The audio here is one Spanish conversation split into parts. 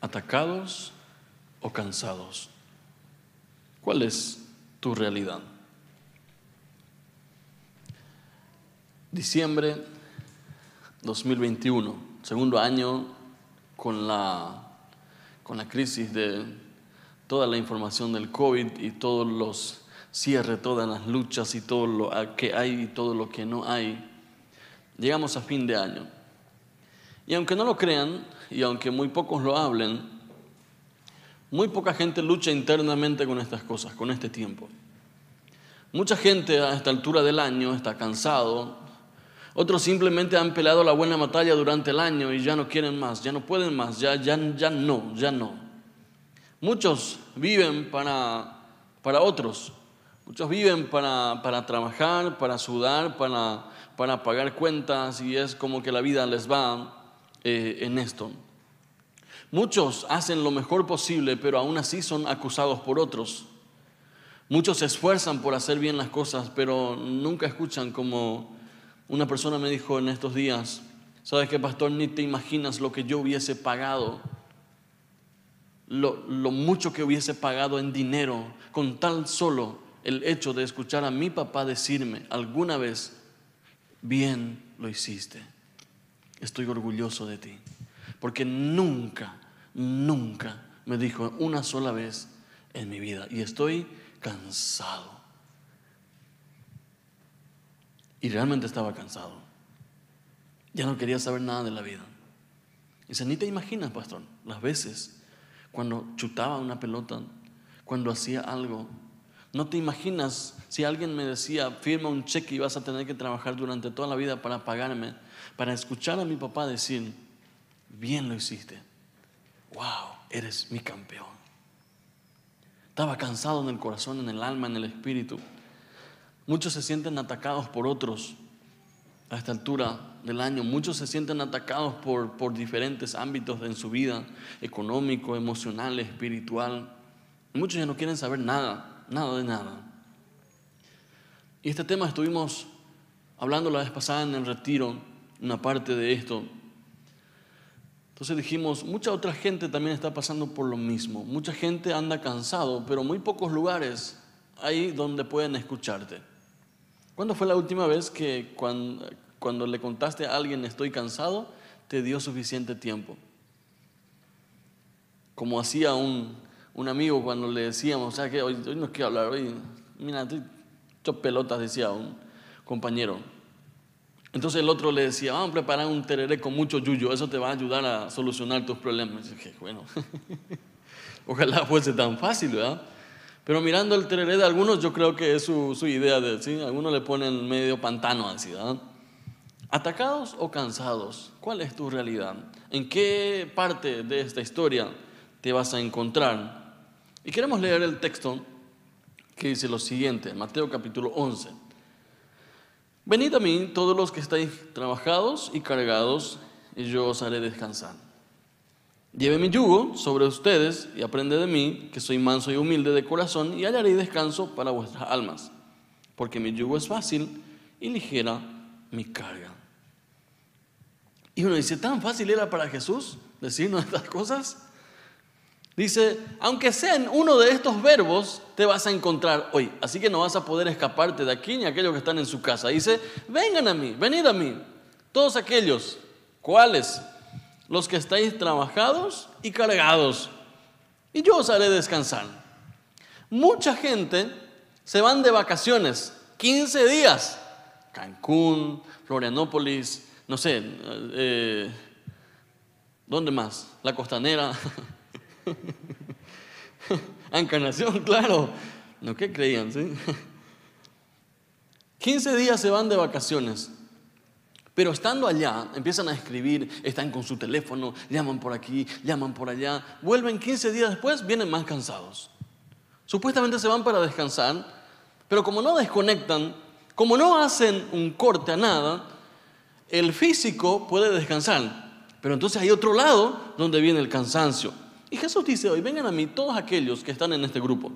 atacados o cansados. ¿Cuál es tu realidad? Diciembre 2021, segundo año con la, con la crisis de toda la información del COVID y todos los cierres, todas las luchas y todo lo que hay y todo lo que no hay. Llegamos a fin de año. Y aunque no lo crean, y aunque muy pocos lo hablen, muy poca gente lucha internamente con estas cosas, con este tiempo. Mucha gente a esta altura del año está cansado, otros simplemente han peleado la buena batalla durante el año y ya no quieren más, ya no pueden más, ya, ya, ya no, ya no. Muchos viven para, para otros, muchos viven para, para trabajar, para sudar, para, para pagar cuentas y es como que la vida les va eh, en esto. Muchos hacen lo mejor posible, pero aún así son acusados por otros. Muchos se esfuerzan por hacer bien las cosas, pero nunca escuchan como una persona me dijo en estos días, ¿sabes qué, pastor? Ni te imaginas lo que yo hubiese pagado, lo, lo mucho que hubiese pagado en dinero con tan solo el hecho de escuchar a mi papá decirme alguna vez, bien lo hiciste estoy orgulloso de ti. Porque nunca, nunca me dijo una sola vez en mi vida. Y estoy cansado. Y realmente estaba cansado. Ya no quería saber nada de la vida. Dice, ni te imaginas, pastor, las veces cuando chutaba una pelota, cuando hacía algo. No te imaginas si alguien me decía, firma un cheque y vas a tener que trabajar durante toda la vida para pagarme para escuchar a mi papá decir, bien lo hiciste, wow, eres mi campeón. Estaba cansado en el corazón, en el alma, en el espíritu. Muchos se sienten atacados por otros a esta altura del año. Muchos se sienten atacados por, por diferentes ámbitos en su vida, económico, emocional, espiritual. Muchos ya no quieren saber nada, nada de nada. Y este tema estuvimos hablando la vez pasada en el retiro una parte de esto. Entonces dijimos, mucha otra gente también está pasando por lo mismo. Mucha gente anda cansado, pero muy pocos lugares hay donde pueden escucharte. ¿Cuándo fue la última vez que cuando, cuando le contaste a alguien estoy cansado, te dio suficiente tiempo? Como hacía un, un amigo cuando le decíamos, o sea que hoy, hoy no quiero hablar, hoy, mira, hecho pelotas, decía un compañero. Entonces el otro le decía, vamos a preparar un tereré con mucho yuyo, eso te va a ayudar a solucionar tus problemas. Y dije, bueno, ojalá fuese tan fácil, ¿verdad? Pero mirando el tereré de algunos, yo creo que es su, idea de, ¿sí? Algunos le ponen medio pantano así, ¿verdad? ¿Atacados o cansados? ¿Cuál es tu realidad? ¿En qué parte de esta historia te vas a encontrar? Y queremos leer el texto que dice lo siguiente, Mateo capítulo 11. Venid a mí todos los que estáis trabajados y cargados, y yo os haré descansar. Lleve mi yugo sobre ustedes y aprende de mí, que soy manso y humilde de corazón, y hallaré descanso para vuestras almas, porque mi yugo es fácil y ligera mi carga. Y uno dice, ¿tan fácil era para Jesús decirnos estas cosas? Dice, aunque sean uno de estos verbos, te vas a encontrar hoy. Así que no vas a poder escaparte de aquí ni aquellos que están en su casa. Dice, vengan a mí, venid a mí. Todos aquellos, ¿cuáles? Los que estáis trabajados y cargados. Y yo os haré descansar. Mucha gente se van de vacaciones, 15 días. Cancún, Florianópolis, no sé, eh, ¿dónde más? La costanera. Encarnación, claro. ¿No qué creían? ¿sí? 15 días se van de vacaciones. Pero estando allá, empiezan a escribir, están con su teléfono, llaman por aquí, llaman por allá, vuelven 15 días después, vienen más cansados. Supuestamente se van para descansar, pero como no desconectan, como no hacen un corte a nada, el físico puede descansar. Pero entonces hay otro lado donde viene el cansancio. Y Jesús dice hoy, vengan a mí todos aquellos que están en este grupo,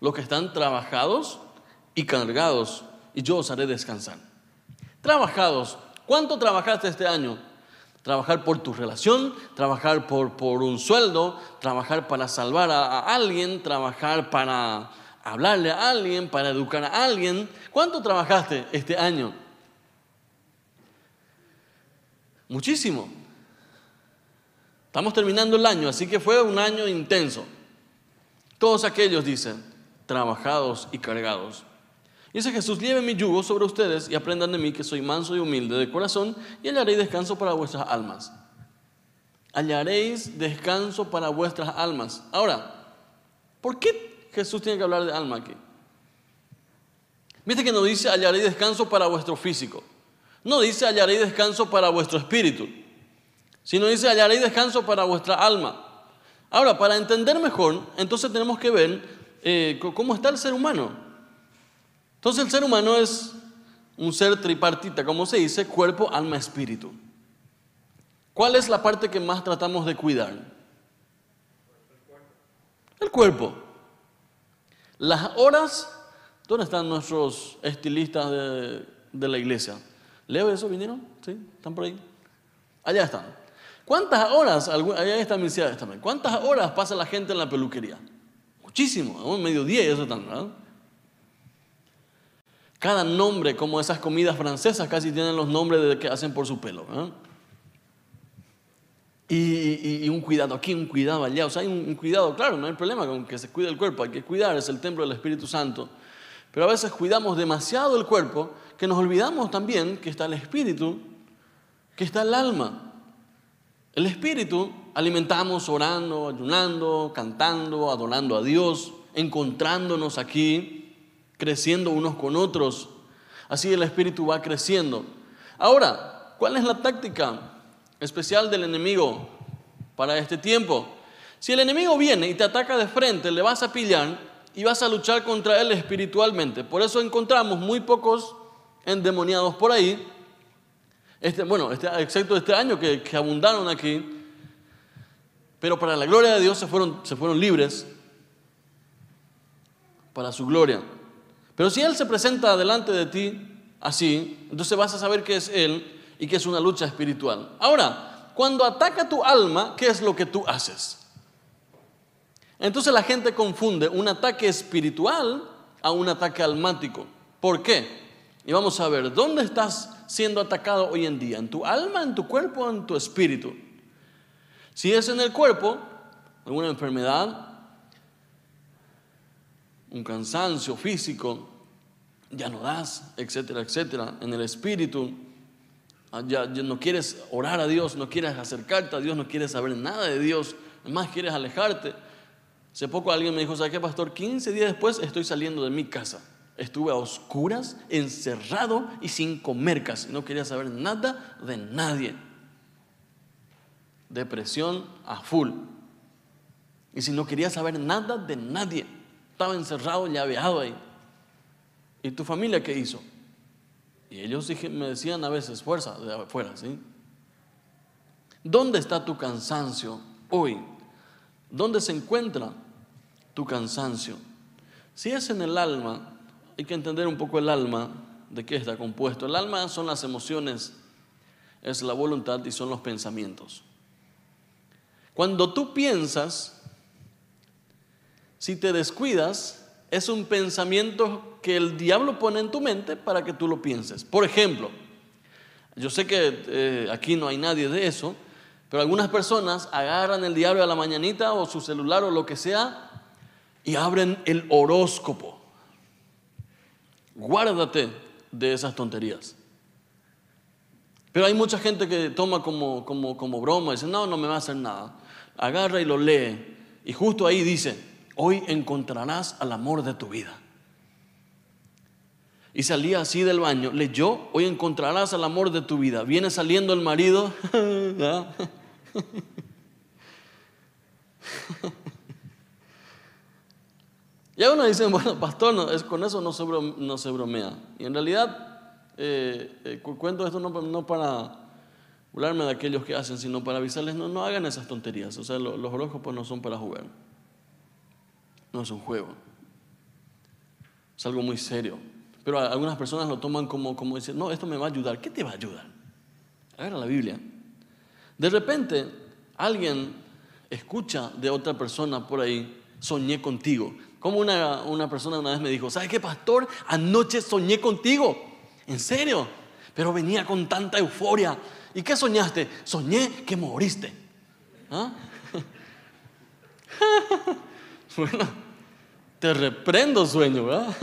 los que están trabajados y cargados, y yo os haré descansar. Trabajados, ¿cuánto trabajaste este año? Trabajar por tu relación, trabajar por, por un sueldo, trabajar para salvar a, a alguien, trabajar para hablarle a alguien, para educar a alguien. ¿Cuánto trabajaste este año? Muchísimo. Estamos terminando el año, así que fue un año intenso. Todos aquellos dicen, trabajados y cargados. Dice Jesús, lleve mi yugo sobre ustedes y aprendan de mí que soy manso y humilde de corazón y hallaréis descanso para vuestras almas. Hallaréis descanso para vuestras almas. Ahora, ¿por qué Jesús tiene que hablar de alma aquí? Viste que no dice hallaréis descanso para vuestro físico. No dice hallaréis descanso para vuestro espíritu, sino dice hallaréis descanso para vuestra alma. Ahora, para entender mejor, entonces tenemos que ver eh, cómo está el ser humano. Entonces el ser humano es un ser tripartita, como se dice, cuerpo, alma, espíritu. ¿Cuál es la parte que más tratamos de cuidar? El cuerpo. Las horas, ¿dónde están nuestros estilistas de, de la iglesia? ¿Leo eso? ¿Vinieron? ¿Sí? ¿Están por ahí? Allá están. ¿Cuántas horas, allá está mi también, cuántas horas pasa la gente en la peluquería? Muchísimo, a un mediodía y eso están, ¿verdad? Cada nombre, como esas comidas francesas, casi tienen los nombres de que hacen por su pelo. Y, un cuidado aquí, un cuidado allá. O sea, hay un, un, cuidado, claro, no hay problema con que se cuide el cuerpo, hay que cuidar, es el templo del Espíritu Santo. Pero a veces cuidamos demasiado el cuerpo que nos olvidamos también que está el espíritu, que está el alma. El espíritu alimentamos orando, ayunando, cantando, adorando a Dios, encontrándonos aquí, creciendo unos con otros. Así el espíritu va creciendo. Ahora, ¿cuál es la táctica especial del enemigo para este tiempo? Si el enemigo viene y te ataca de frente, le vas a pillar y vas a luchar contra él espiritualmente. Por eso encontramos muy pocos endemoniados por ahí. Este, bueno, este, excepto este año que, abundaron aquí. Pero para la gloria de Dios se fueron, se fueron libres. Para su gloria. Pero si Él se presenta delante de ti así, entonces vas a saber que es Él y que es una lucha espiritual. Ahora, cuando ataca tu alma, ¿qué es lo que tú haces? Entonces la gente confunde un ataque espiritual a un ataque almático. ¿Por qué? Y vamos a ver, ¿dónde estás siendo atacado hoy en día? ¿En tu alma, en tu cuerpo en tu espíritu? Si es en el cuerpo, alguna enfermedad, un cansancio físico, ya no das, etcétera, etcétera. En el espíritu, ah, ya, no quieres orar a Dios, no quieres acercarte a Dios, no quieres saber nada de Dios, más quieres alejarte. Hace poco alguien me dijo, ¿sabes qué, pastor? 15 días después estoy saliendo de mi casa. Estuve a oscuras, encerrado y sin comer casi. No quería saber nada de nadie. Depresión a full. Y si no quería saber nada de nadie, estaba encerrado, llaveado ahí. ¿Y tu familia qué hizo? Y ellos me decían a veces, fuerza de afuera, ¿sí? ¿Dónde está tu cansancio hoy? ¿Dónde se encuentra tu cansancio? Si es en el alma, hay que entender un poco el alma, de qué está compuesto. El alma son las emociones, es la voluntad y son los pensamientos. Cuando tú piensas, si te descuidas, es un pensamiento que el diablo pone en tu mente para que tú lo pienses. Por ejemplo, yo sé que eh, aquí no hay nadie de eso, pero algunas personas agarran el diario a la mañanita o su celular o lo que sea y abren el horóscopo. Guárdate de esas tonterías. Pero hay mucha gente que toma como, como, como broma y dice, no, no me va a hacer nada. Agarra y lo lee. Y justo ahí dice, hoy encontrarás al amor de tu vida. Y salía así del baño, leyó, hoy encontrarás al amor de tu vida. Viene saliendo el marido. Y uno dice, bueno, pastor, no, es, con eso no se, no se bromea. Y en realidad, eh, eh, cuento esto no, para burlarme de aquellos que hacen, sino para avisarles, no, no hagan esas tonterías. O sea, los horóscopos no son para jugar. No es un juego. Es algo muy serio. Pero algunas personas lo toman como, como dicen, no, esto me va a ayudar. ¿Qué te va a ayudar? Agarra la Biblia. De repente, alguien escucha de otra persona por ahí, soñé contigo. Como una, una persona una vez me dijo, ¿sabes qué, pastor? Anoche soñé contigo. ¿En serio? Pero venía con tanta euforia. ¿Y qué soñaste? Soñé que moriste. ¿Ah? bueno, te reprendo sueño, ¿verdad?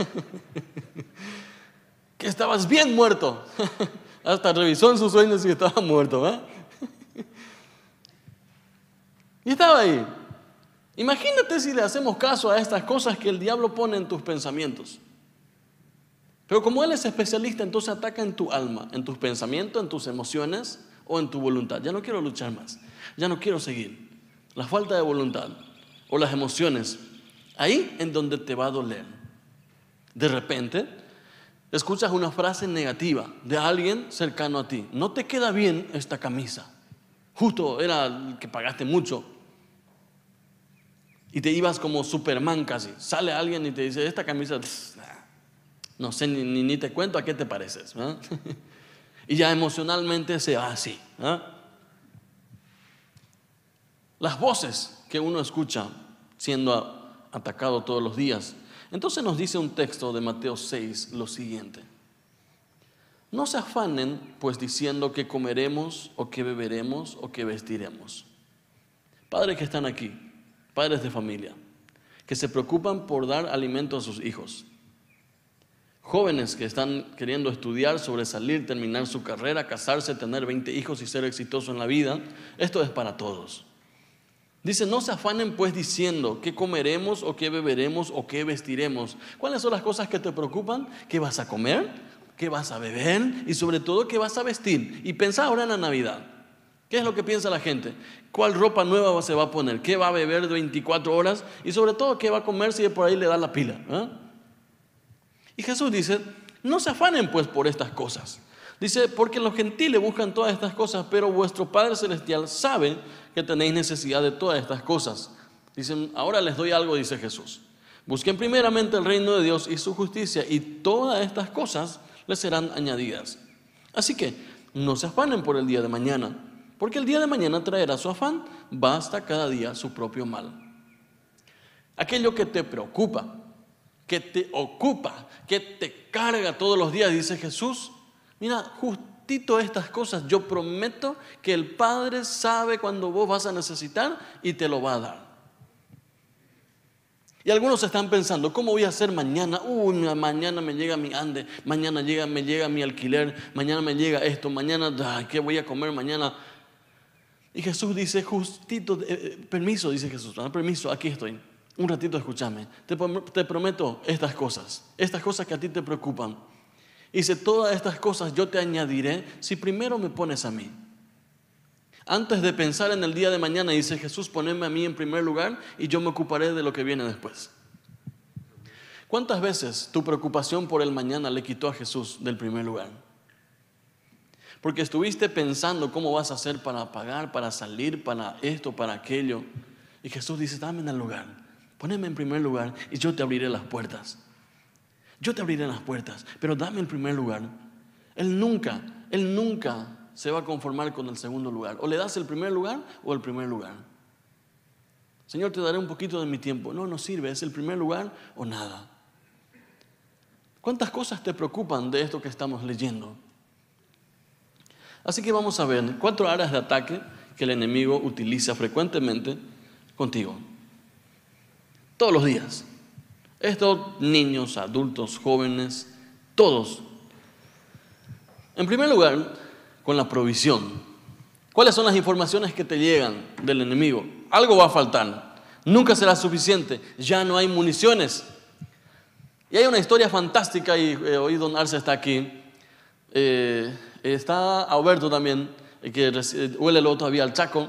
que estabas bien muerto. Hasta revisó en sus sueños y estaba muerto, ¿verdad? y estaba ahí. Imagínate si le hacemos caso a estas cosas que el diablo pone en tus pensamientos. Pero como Él es especialista, entonces ataca en tu alma, en tus pensamientos, en tus emociones o en tu voluntad. Ya no quiero luchar más, ya no quiero seguir. La falta de voluntad o las emociones, ahí en donde te va a doler. De repente, escuchas una frase negativa de alguien cercano a ti. No te queda bien esta camisa. Justo era que pagaste mucho. Y te ibas como Superman casi. Sale alguien y te dice, esta camisa no sé, ni, ni, te cuento a qué te pareces. y ya emocionalmente se va así. Las voces que uno escucha siendo atacado todos los días. Entonces nos dice un texto de Mateo 6 lo siguiente. No se afanen pues diciendo que comeremos o que beberemos o que vestiremos. Padres que están aquí, padres de familia, que se preocupan por dar alimento a sus hijos Jóvenes que están queriendo estudiar, sobresalir, terminar su carrera, casarse, tener 20 hijos y ser exitoso en la vida, esto es para todos. Dice, no se afanen pues diciendo qué comeremos o qué beberemos o qué vestiremos. ¿Cuáles son las cosas que te preocupan? ¿Qué vas a comer? ¿Qué vas a beber? Y sobre todo, ¿qué vas a vestir? Y pensá ahora en la Navidad. ¿Qué es lo que piensa la gente? ¿Cuál ropa nueva se va a poner? ¿Qué va a beber de 24 horas? Y sobre todo, ¿qué va a comer si por ahí le da la pila? ¿eh? Y Jesús dice, no se afanen pues por estas cosas. Dice, porque los gentiles buscan todas estas cosas, pero vuestro Padre Celestial sabe que tenéis necesidad de todas estas cosas. Dicen, ahora les doy algo, dice Jesús. Busquen primeramente el reino de Dios y su justicia, y todas estas cosas les serán añadidas. Así que no se afanen por el día de mañana, porque el día de mañana traerá su afán, basta cada día su propio mal. Aquello que te preocupa, que te ocupa, que te carga todos los días, dice Jesús. Mira, justito estas cosas, yo prometo que el Padre sabe cuando vos vas a necesitar y te lo va a dar. Y algunos están pensando, ¿cómo voy a hacer mañana? Uy, mañana me llega mi ande, mañana llega, me llega mi alquiler, mañana me llega esto, mañana, ¿qué voy a comer mañana? Y Jesús dice, justito, eh, eh, permiso, dice Jesús, permiso, aquí estoy un ratito escúchame, te, te, prometo estas cosas, estas cosas que a ti te preocupan. Dice, todas estas cosas yo te añadiré si primero me pones a mí. Antes de pensar en el día de mañana, dice Jesús, poneme a mí en primer lugar y yo me ocuparé de lo que viene después. ¿Cuántas veces tu preocupación por el mañana le quitó a Jesús del primer lugar? Porque estuviste pensando cómo vas a hacer para pagar, para salir, para esto, para aquello. Y Jesús dice, dame en el lugar. Poneme en primer lugar y yo te abriré las puertas. Yo te abriré las puertas, pero dame el primer lugar. Él nunca, Él nunca se va a conformar con el segundo lugar. O le das el primer lugar o el primer lugar. Señor, te daré un poquito de mi tiempo. No, no sirve, es el primer lugar o nada. ¿Cuántas cosas te preocupan de esto que estamos leyendo? Así que vamos a ver cuatro áreas de ataque que el enemigo utiliza frecuentemente contigo todos los días. Estos niños, adultos, jóvenes, todos. En primer lugar, con la provisión. ¿Cuáles son las informaciones que te llegan del enemigo? Algo va a faltar. Nunca será suficiente. Ya no hay municiones. Y hay una historia fantástica, y eh, hoy don Arce está aquí. Eh, está Alberto también, que huele todavía al Chaco.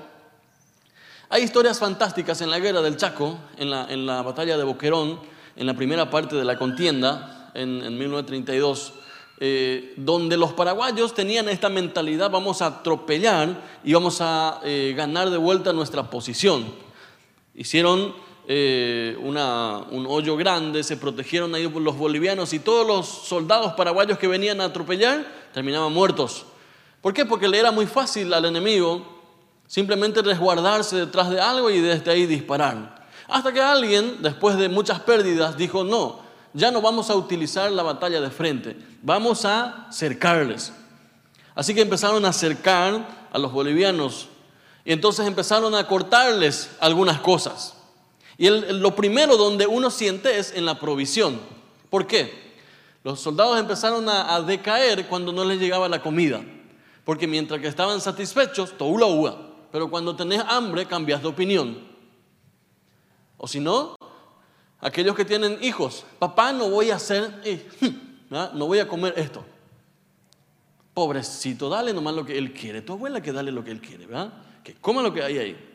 Hay historias fantásticas en la guerra del Chaco, en la, en la batalla de Boquerón, en la primera parte de la contienda, en, 1932, eh, donde los paraguayos tenían esta mentalidad, vamos a atropellar y vamos a eh, ganar de vuelta nuestra posición. Hicieron eh, un hoyo grande, se protegieron ahí los bolivianos y todos los soldados paraguayos que venían a atropellar terminaban muertos. ¿Por qué? Porque le era muy fácil al enemigo Simplemente resguardarse detrás de algo y desde ahí disparar. Hasta que alguien, después de muchas pérdidas, dijo, no, ya no vamos a utilizar la batalla de frente, vamos a cercarles. Así que empezaron a cercar a los bolivianos y entonces empezaron a cortarles algunas cosas. Y lo primero donde uno siente es en la provisión. ¿Por qué? Los soldados empezaron a, decaer cuando no les llegaba la comida. Porque mientras que estaban satisfechos, todo la uva pero cuando tenés hambre cambias de opinión. O si no, aquellos que tienen hijos, papá no voy a hacer, eh, no voy a comer esto. Pobrecito, dale nomás lo que él quiere. Tu abuela que dale lo que él quiere, ¿verdad? Que coma lo que hay ahí.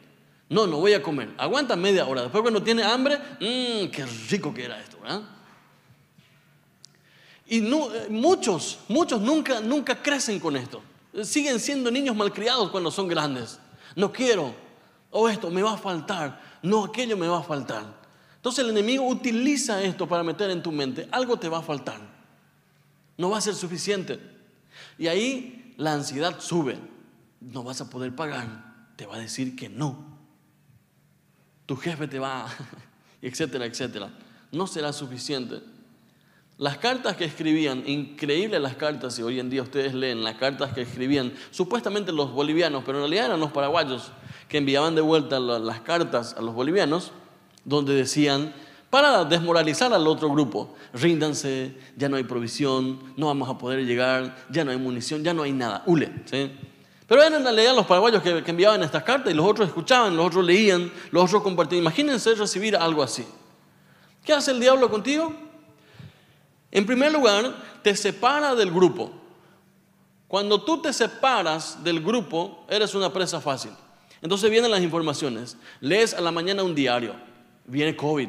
No, no voy a comer. Aguanta media hora. Después cuando tiene hambre, mmm, qué rico que era esto, ¿verdad? Y eh, muchos, muchos nunca, nunca crecen con esto. Siguen siendo niños malcriados cuando son grandes no quiero, o esto me va a faltar, no, aquello me va a faltar. Entonces el enemigo utiliza esto para meter en tu mente, algo te va a faltar, no va a ser suficiente. Y ahí la ansiedad sube, no vas a poder pagar, te va a decir que no. Tu jefe te va, etcétera, etcétera. No será suficiente. Las cartas que escribían, increíbles las cartas, y hoy en día ustedes leen las cartas que escribían, supuestamente los bolivianos, pero en realidad eran los paraguayos que enviaban de vuelta las cartas a los bolivianos, donde decían, para desmoralizar al otro grupo, ríndanse, ya no hay provisión, no vamos a poder llegar, ya no hay munición, ya no hay nada, hule. Pero eran en realidad los paraguayos que, que enviaban estas cartas y los otros escuchaban, los otros leían, los otros compartían. Imagínense recibir algo así. ¿Qué hace el diablo contigo? En primer lugar, te separa del grupo. Cuando tú te separas del grupo, eres una presa fácil. Entonces vienen las informaciones. Lees a la mañana un diario. Viene COVID.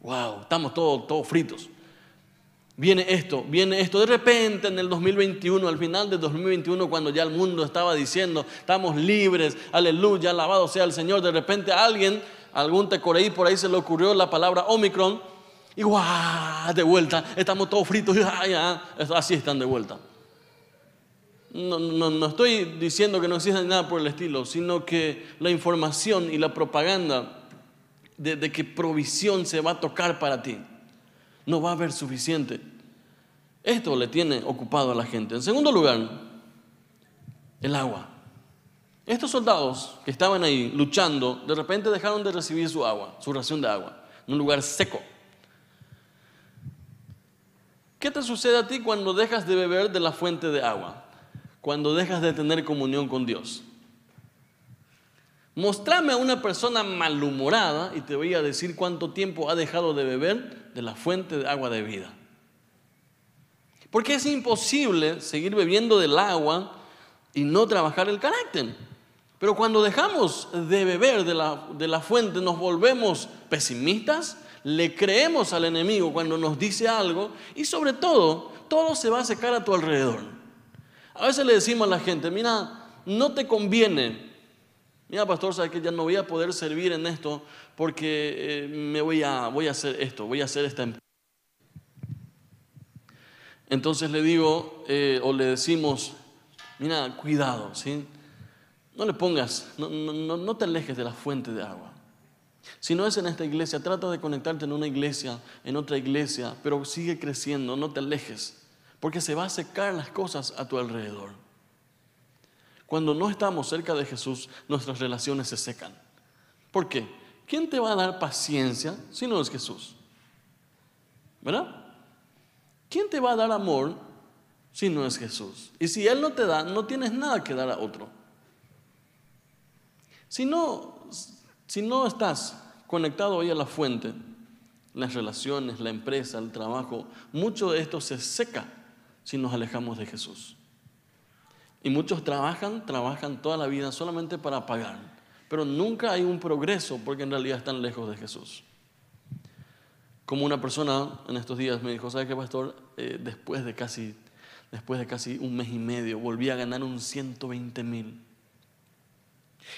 Wow, estamos todos, todos fritos. Viene esto, viene esto. De repente en el 2021, al final del 2021, cuando ya el mundo estaba diciendo, estamos libres, aleluya, alabado sea el Señor, de repente a alguien, algún tecoreí por ahí se le ocurrió la palabra Omicron y guau, de vuelta, estamos todos fritos, así están de vuelta. No, no, estoy diciendo que no exista nada por el estilo, sino que la información y la propaganda de, de que provisión se va a tocar para ti, no va a haber suficiente. Esto le tiene ocupado a la gente. En segundo lugar, el agua. Estos soldados que estaban ahí luchando, de repente dejaron de recibir su agua, su ración de agua, en un lugar seco. ¿Qué te sucede a ti cuando dejas de beber de la fuente de agua? Cuando dejas de tener comunión con Dios. Mostrame a una persona malhumorada y te voy a decir cuánto tiempo ha dejado de beber de la fuente de agua de vida. Porque es imposible seguir bebiendo del agua y no trabajar el carácter. Pero cuando dejamos de beber de la, de la fuente nos volvemos pesimistas, le creemos al enemigo cuando nos dice algo y sobre todo, todo se va a secar a tu alrededor. A veces le decimos a la gente, mira, no te conviene. Mira, pastor, sabes que ya no voy a poder servir en esto porque eh, me voy a, voy a hacer esto, voy a hacer esta empresa. Entonces le digo eh, o le decimos, mira, cuidado, ¿sí? No le pongas, no, no, no te alejes de la fuente de agua. Si no es en esta iglesia, trata de conectarte en una iglesia, en otra iglesia, pero sigue creciendo, no te alejes, porque se va a secar las cosas a tu alrededor. Cuando no estamos cerca de Jesús, nuestras relaciones se secan. ¿Por qué? ¿Quién te va a dar paciencia si no es Jesús? ¿Verdad? ¿Quién te va a dar amor si no es Jesús? Y si Él no te da, no tienes nada que dar a otro. Si no, si no estás conectado hoy a la fuente, las relaciones, la empresa, el trabajo, mucho de esto se seca si nos alejamos de Jesús. Y muchos trabajan, trabajan toda la vida solamente para pagar, pero nunca hay un progreso porque en realidad están lejos de Jesús. Como una persona en estos días me dijo, ¿sabe qué, pastor? Eh, después, de casi, después de casi un mes y medio volví a ganar un 120 mil.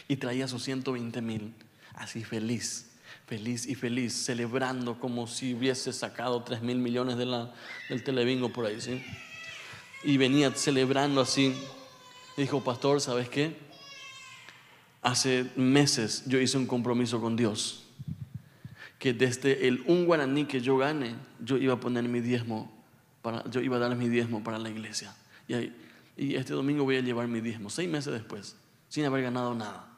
Y traía sus 120 mil así feliz, feliz y feliz, celebrando como si hubiese sacado 3 mil millones de la, del telebingo por ahí, ¿sí? Y venía celebrando así. dijo, pastor, ¿sabes qué? Hace meses yo hice un compromiso con Dios que desde el un guaraní que yo gane, yo iba a poner mi diezmo, para, yo iba a dar mi diezmo para la iglesia. Y, y este domingo voy a llevar mi diezmo, seis meses después, sin haber ganado nada.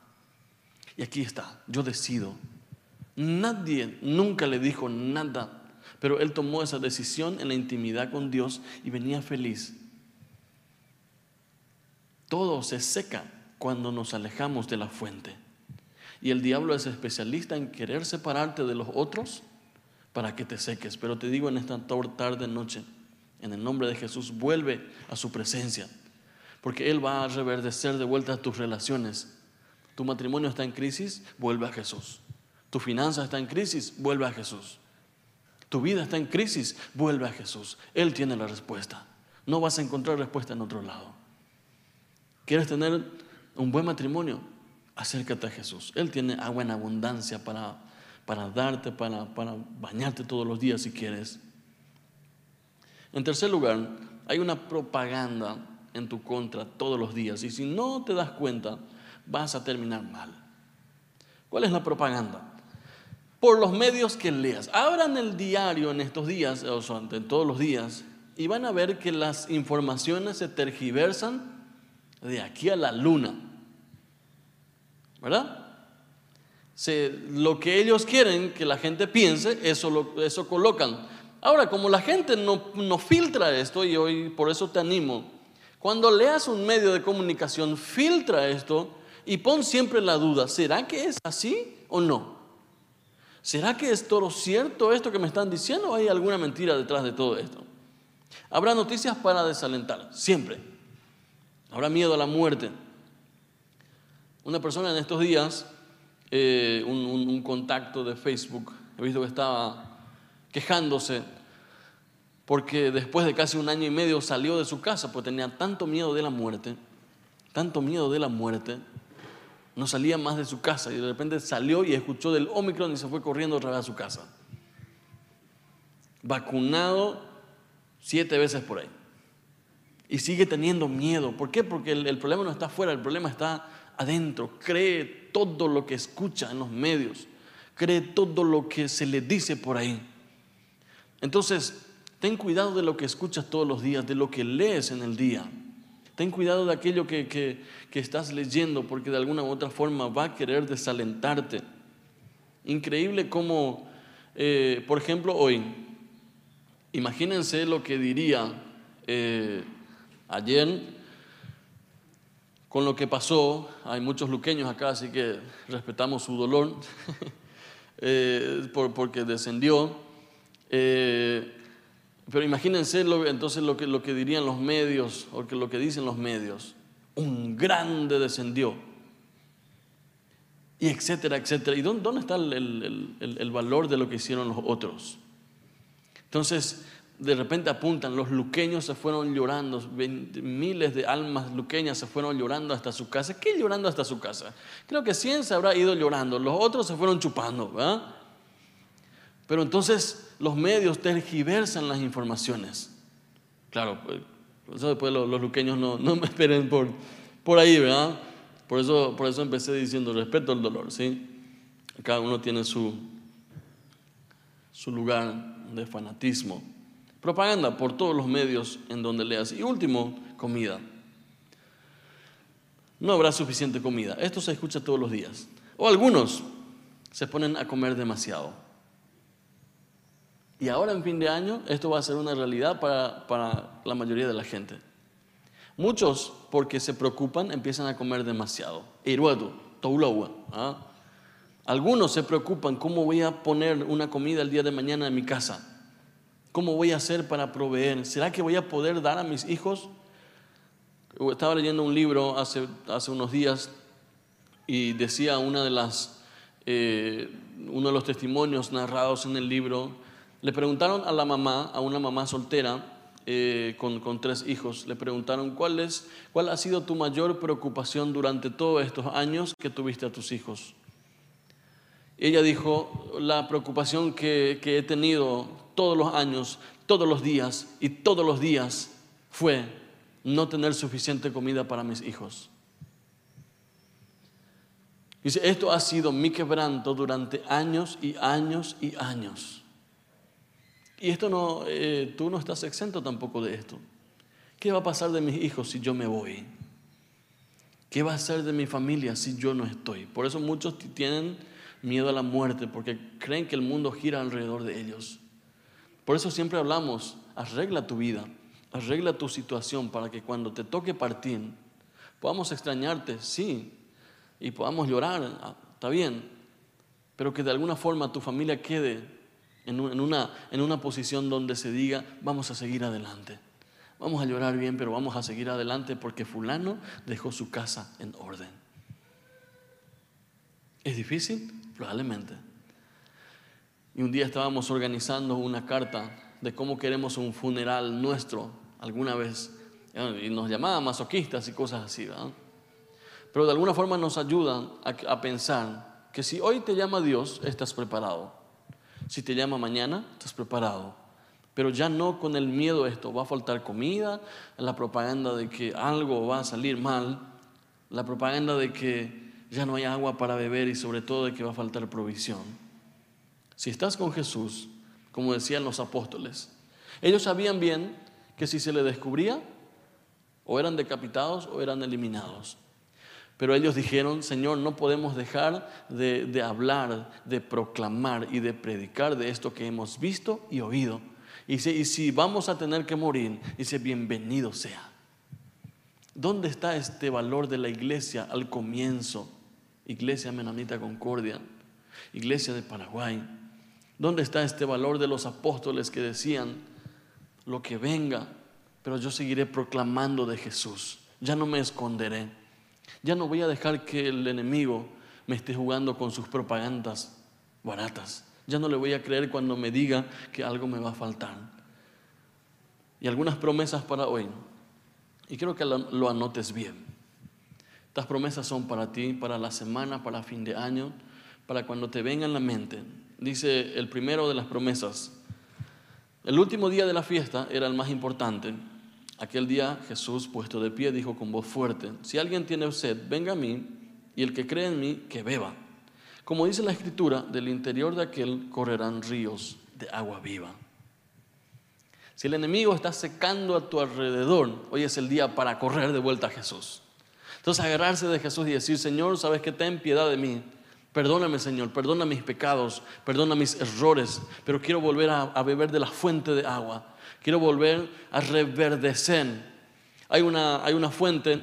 Y aquí está, yo decido. Nadie nunca le dijo nada, pero él tomó esa decisión en la intimidad con Dios y venía feliz. Todo se seca cuando nos alejamos de la fuente. Y el diablo es especialista en querer separarte de los otros para que te seques. Pero te digo en esta tarde, noche, en el nombre de Jesús, vuelve a su presencia. Porque Él va a reverdecer de vuelta tus relaciones. Tu matrimonio está en crisis, vuelve a Jesús. Tu finanza está en crisis, vuelve a Jesús. Tu vida está en crisis, vuelve a Jesús. Él tiene la respuesta. No vas a encontrar respuesta en otro lado. ¿Quieres tener un buen matrimonio? Acércate a Jesús. Él tiene agua en abundancia para, para darte, para, para bañarte todos los días si quieres. En tercer lugar, hay una propaganda en tu contra todos los días y si no te das cuenta, vas a terminar mal. ¿Cuál es la propaganda? Por los medios que leas. Abran el diario en estos días, o sea, en todos los días, y van a ver que las informaciones se tergiversan de aquí a la luna. ¿Verdad? lo que ellos quieren que la gente piense, eso, eso colocan. Ahora, como la gente no, no filtra esto, y hoy por eso te animo, cuando leas un medio de comunicación, filtra esto y pon siempre la duda, ¿será que es así o no? ¿Será que es todo cierto esto que me están diciendo o hay alguna mentira detrás de todo esto? Habrá noticias para desalentar, siempre. Habrá miedo a la muerte. Una persona en estos días, eh, un, contacto de Facebook, he visto que estaba quejándose porque después de casi un año y medio salió de su casa, porque tenía tanto miedo de la muerte, tanto miedo de la muerte, no salía más de su casa y de repente salió y escuchó del Omicron y se fue corriendo otra vez a su casa. Vacunado siete veces por ahí y sigue teniendo miedo. ¿Por qué? Porque el, problema no está afuera, el problema está adentro. Cree todo lo que escucha en los medios, cree todo lo que se le dice por ahí. Entonces, ten cuidado de lo que escuchas todos los días, de lo que lees en el día. Ten cuidado de aquello que, estás leyendo, porque de alguna u otra forma va a querer desalentarte. Increíble como, eh, por ejemplo, hoy, imagínense lo que diría eh, Ayer, con lo que pasó, hay muchos luqueños acá, así que respetamos su dolor, eh, porque descendió. Pero imagínense entonces lo que, lo que dirían los medios, o que lo que dicen los medios. Un grande descendió. Y etcétera, etcétera. ¿Y dónde, dónde está el, el valor de lo que hicieron los otros? Entonces, de repente apuntan, los luqueños se fueron llorando, miles de almas luqueñas se fueron llorando hasta su casa. ¿Qué llorando hasta su casa? Creo que 100 se habrá ido llorando, los otros se fueron chupando, ¿verdad? Pero entonces los medios tergiversan las informaciones. Claro, pues, eso después los, luqueños no, no, me esperen por, por ahí, ¿verdad? Por eso, por eso empecé diciendo respeto al dolor, ¿sí? Cada uno tiene su, su lugar de fanatismo. Propaganda por todos los medios en donde leas. Y último, comida. No habrá suficiente comida. Esto se escucha todos los días. O algunos se ponen a comer demasiado. Y ahora en fin de año esto va a ser una realidad para, la mayoría de la gente. Muchos, porque se preocupan, empiezan a comer demasiado. ¿ah? Algunos se preocupan, ¿cómo voy a poner una comida el día de mañana en mi casa? ¿Cómo voy a hacer para proveer? ¿Será que voy a poder dar a mis hijos? Estaba leyendo un libro hace, hace unos días y decía una de las, eh, uno de los testimonios narrados en el libro, le preguntaron a la mamá, a una mamá soltera eh, con, tres hijos, le preguntaron ¿cuál, es, cuál ha sido tu mayor preocupación durante todos estos años que tuviste a tus hijos. Ella dijo, la preocupación que, que he tenido todos los años, todos los días y todos los días fue no tener suficiente comida para mis hijos. Dice, esto ha sido mi quebranto durante años y años y años. Y esto no, eh, tú no estás exento tampoco de esto. ¿Qué va a pasar de mis hijos si yo me voy? ¿Qué va a ser de mi familia si yo no estoy? Por eso muchos tienen miedo a la muerte, porque creen que el mundo gira alrededor de ellos. Por eso siempre hablamos, arregla tu vida, arregla tu situación para que cuando te toque partir, podamos extrañarte, sí, y podamos llorar, ah, está bien, pero que de alguna forma tu familia quede en una, en una posición donde se diga, vamos a seguir adelante. Vamos a llorar bien, pero vamos a seguir adelante porque fulano dejó su casa en orden. ¿Es difícil? Probablemente. Y un día estábamos organizando una carta de cómo queremos un funeral nuestro alguna vez. Y nos llamaban masoquistas y cosas así. ¿verdad? pero de alguna forma nos ayudan a, pensar que si hoy te llama Dios, estás preparado. Si te llama mañana, estás preparado. Pero ya no con el miedo a esto, va a faltar comida, la propaganda de que algo va a salir mal, la propaganda de que ya no hay agua para beber y sobre todo de que va a faltar provisión. Si estás con Jesús, como decían los apóstoles, ellos sabían bien que si se les descubría, o eran decapitados o eran eliminados. Pero ellos dijeron, Señor, no podemos dejar de, hablar, de proclamar y de predicar de esto que hemos visto y oído. Y si, vamos a tener que morir, dice, bienvenido sea. ¿Dónde está este valor de la iglesia al comienzo? Iglesia Menonita Concordia, Iglesia de Paraguay. ¿Dónde está este valor de los apóstoles que decían, lo que venga, pero yo seguiré proclamando de Jesús? Ya no me esconderé. Ya no voy a dejar que el enemigo me esté jugando con sus propagandas baratas. Ya no le voy a creer cuando me diga que algo me va a faltar. Y algunas promesas para hoy. Y quiero que lo anotes bien. Estas promesas son para ti, para la semana, para fin de año, para cuando te venga en la mente. Dice el primero de las promesas. El último día de la fiesta era el más importante Aquel día Jesús, puesto de pie, dijo con voz fuerte, si alguien tiene sed, venga a mí, y el que cree en mí, que beba. Como dice la escritura, del interior de aquel correrán ríos de agua viva. Si el enemigo está secando a tu alrededor, hoy es el día para correr de vuelta a Jesús. Entonces agarrarse de Jesús y decir, Señor, sabes que ten piedad de mí. Perdóname, Señor, perdona mis pecados, perdona mis errores, pero quiero volver a, a beber de la fuente de agua quiero volver a reverdecer. Hay una, hay una fuente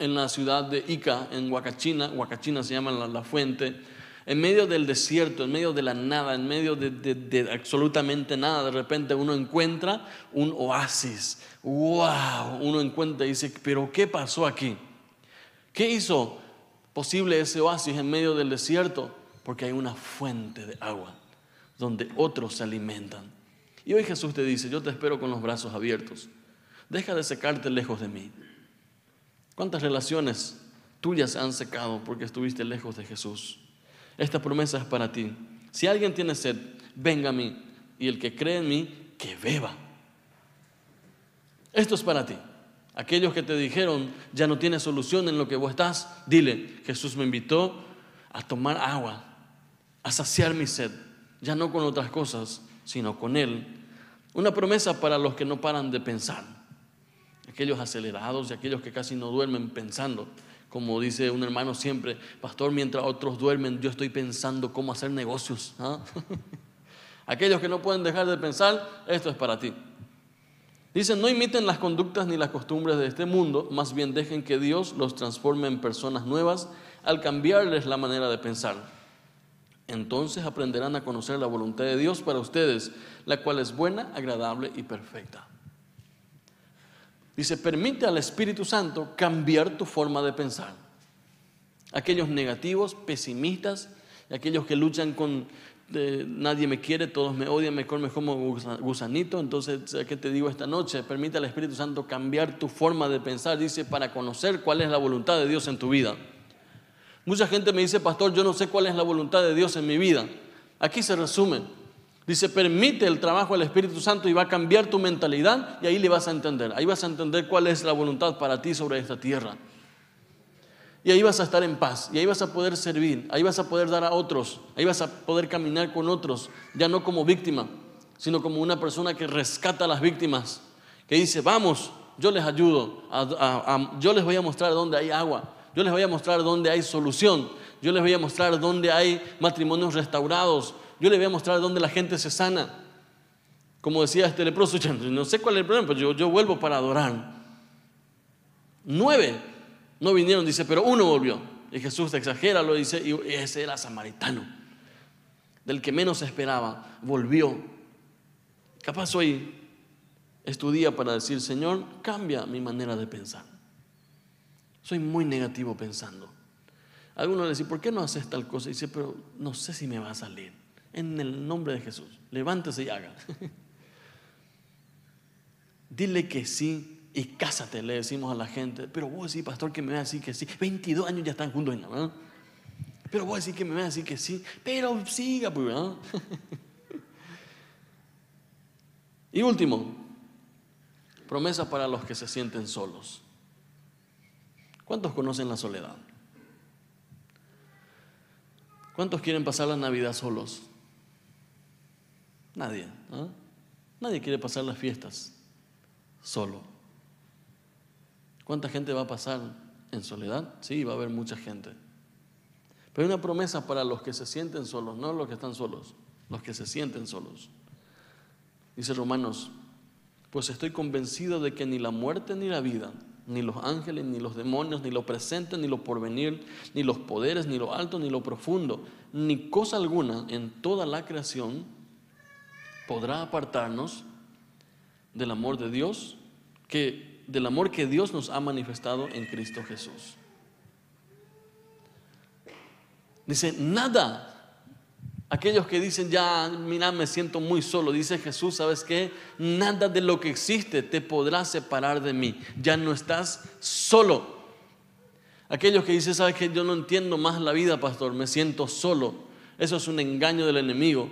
en la ciudad de Ica, en Huacachina, Huacachina se llama la, fuente, en medio del desierto, en medio de la nada, en medio de, de, absolutamente nada, de repente uno encuentra un oasis. ¡Wow! Uno encuentra y dice, pero ¿qué pasó aquí? ¿Qué hizo posible ese oasis en medio del desierto? Porque hay una fuente de agua donde otros se alimentan. Y hoy Jesús te dice, yo te espero con los brazos abiertos. Deja de secarte lejos de mí. ¿Cuántas relaciones tuyas se han secado porque estuviste lejos de Jesús? Esta promesa es para ti. Si alguien tiene sed, venga a mí. Y el que cree en mí, que beba. Esto es para ti. Aquellos que te dijeron, ya no tienes solución en lo que vos estás, dile, Jesús me invitó a tomar agua, a saciar mi sed, ya no con otras cosas, sino con Él. Una promesa para los que no paran de pensar, aquellos acelerados y aquellos que casi no duermen pensando. Como dice un hermano siempre, pastor, mientras otros duermen, yo estoy pensando cómo hacer negocios. ¿ah? aquellos que no pueden dejar de pensar, esto es para ti. Dicen, no imiten las conductas ni las costumbres de este mundo, más bien dejen que Dios los transforme en personas nuevas al cambiarles la manera de pensar. Entonces aprenderán a conocer la voluntad de Dios para ustedes, la cual es buena, agradable y perfecta. Dice, permite al Espíritu Santo cambiar tu forma de pensar. Aquellos negativos, pesimistas, aquellos que luchan con nadie me quiere, todos me odian, me comen como gusanito. Entonces, ¿qué te digo esta noche? Permite al Espíritu Santo cambiar tu forma de pensar, dice, para conocer cuál es la voluntad de Dios en tu vida. Mucha gente me dice, pastor, yo no sé cuál es la voluntad de Dios en mi vida. Aquí se resume. Dice, permite el trabajo del Espíritu Santo y va a cambiar tu mentalidad y ahí le vas a entender. Ahí vas a entender cuál es la voluntad para ti sobre esta tierra. Y ahí vas a estar en paz, y ahí vas a poder servir, ahí vas a poder dar a otros, ahí vas a poder caminar con otros, ya no como víctima, sino como una persona que rescata a las víctimas, que dice, vamos, yo les ayudo, yo les voy a mostrar dónde hay agua, yo les voy a mostrar dónde hay solución, yo les voy a mostrar dónde hay matrimonios restaurados, yo les voy a mostrar dónde la gente se sana. Como decía este leproso, no sé cuál es el problema, pero yo, yo vuelvo para adorar. Nueve no vinieron, dice, pero uno volvió. Y Jesús exagera, lo dice, y ese era samaritano, del que menos esperaba, volvió. Capaz hoy es tu día para decir, Señor, cambia mi manera de pensar. Soy muy negativo pensando. Algunos le dicen, ¿por qué no haces tal cosa? Y dice, pero no sé si me va a salir. En el nombre de Jesús, levántese y haga. Dile que sí y cásate, le decimos a la gente. Pero vos decís, pastor, que me va a decir que sí. 22 años ya están juntos, ¿no? Pero vos decís que me va a decir que sí. Pero siga, pues, ¿no? y último, promesa para los que se sienten solos. ¿Cuántos conocen la soledad? ¿Cuántos quieren pasar la Navidad solos? Nadie. Nadie quiere pasar las fiestas solo. ¿Cuánta gente va a pasar en soledad? Sí, va a haber mucha gente. Pero hay una promesa para los que se sienten solos, no los que están solos, los que se sienten solos. Dice Romanos, pues estoy convencido de que ni la muerte ni la vida, ni los ángeles, ni los demonios, ni lo presente, ni lo porvenir, ni los poderes, ni lo alto, ni lo profundo, ni cosa alguna en toda la creación podrá apartarnos del amor de Dios que del amor que Dios nos ha manifestado en Cristo Jesús. Dice, nada. Aquellos que dicen, ya, mira, me siento muy solo, dice Jesús, ¿sabes qué? Nada de lo que existe te podrá separar de mí. Ya no estás solo. Aquellos que dicen, ¿sabes qué? Yo no entiendo más la vida, pastor, me siento solo. Eso es un engaño del enemigo.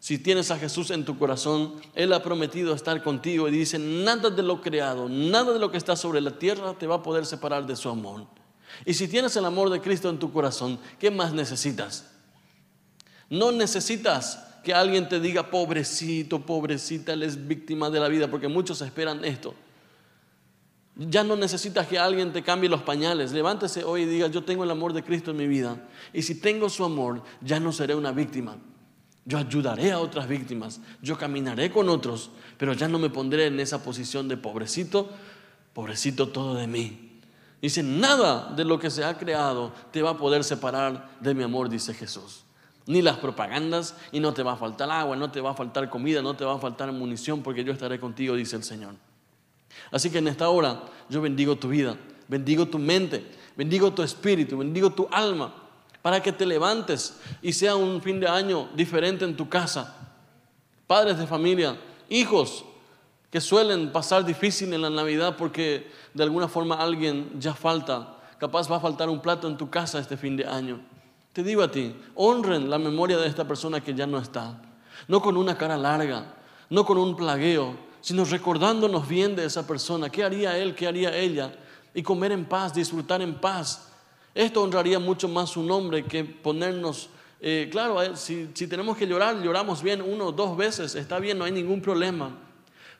Si tienes a Jesús en tu corazón, Él ha prometido estar contigo y dice, nada de lo creado, nada de lo que está sobre la tierra te va a poder separar de su amor. Y si tienes el amor de Cristo en tu corazón, ¿qué más necesitas? No necesitas que alguien te diga, pobrecito, pobrecita, él es víctima de la vida, porque muchos esperan esto. Ya no necesitas que alguien te cambie los pañales. Levántese hoy y diga, yo tengo el amor de Cristo en mi vida. Y si tengo su amor, ya no seré una víctima. Yo ayudaré a otras víctimas, yo caminaré con otros, pero ya no me pondré en esa posición de pobrecito, pobrecito todo de mí. Dice, nada de lo que se ha creado te va a poder separar de mi amor, dice Jesús. Ni las propagandas, y no te va a faltar agua, no te va a faltar comida, no te va a faltar munición, porque yo estaré contigo, dice el Señor. Así que en esta hora yo bendigo tu vida, bendigo tu mente, bendigo tu espíritu, bendigo tu alma para que te levantes y sea un fin de año diferente en tu casa. Padres de familia, hijos que suelen pasar difícil en la Navidad porque de alguna forma alguien ya falta, capaz va a faltar un plato en tu casa este fin de año. Te digo a ti, honren la memoria de esta persona que ya no está, no con una cara larga, no con un plagueo, sino recordándonos bien de esa persona, qué haría él, qué haría ella, y comer en paz, disfrutar en paz, esto honraría mucho más su nombre que ponernos, eh, claro, eh, si, tenemos que llorar, lloramos bien uno o dos veces, está bien, no hay ningún problema.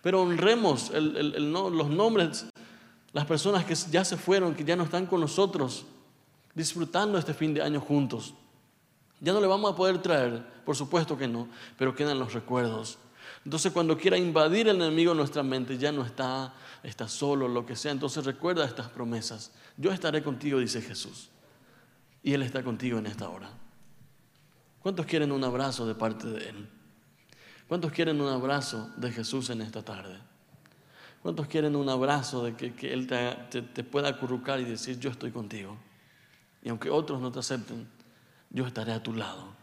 Pero honremos los nombres, las personas que ya se fueron, que ya no están con nosotros, disfrutando este fin de año juntos. Ya no le vamos a poder traer, por supuesto que no, pero quedan los recuerdos. Entonces cuando quiera invadir el enemigo nuestra mente, ya no está, está solo, lo que sea. Entonces recuerda estas promesas. Yo estaré contigo, dice Jesús. Y Él está contigo en esta hora. ¿Cuántos quieren un abrazo de parte de Él? ¿Cuántos quieren un abrazo de Jesús en esta tarde? ¿Cuántos quieren un abrazo de que, Él te, te pueda acurrucar y decir, yo estoy contigo? Y aunque otros no te acepten, yo estaré a tu lado.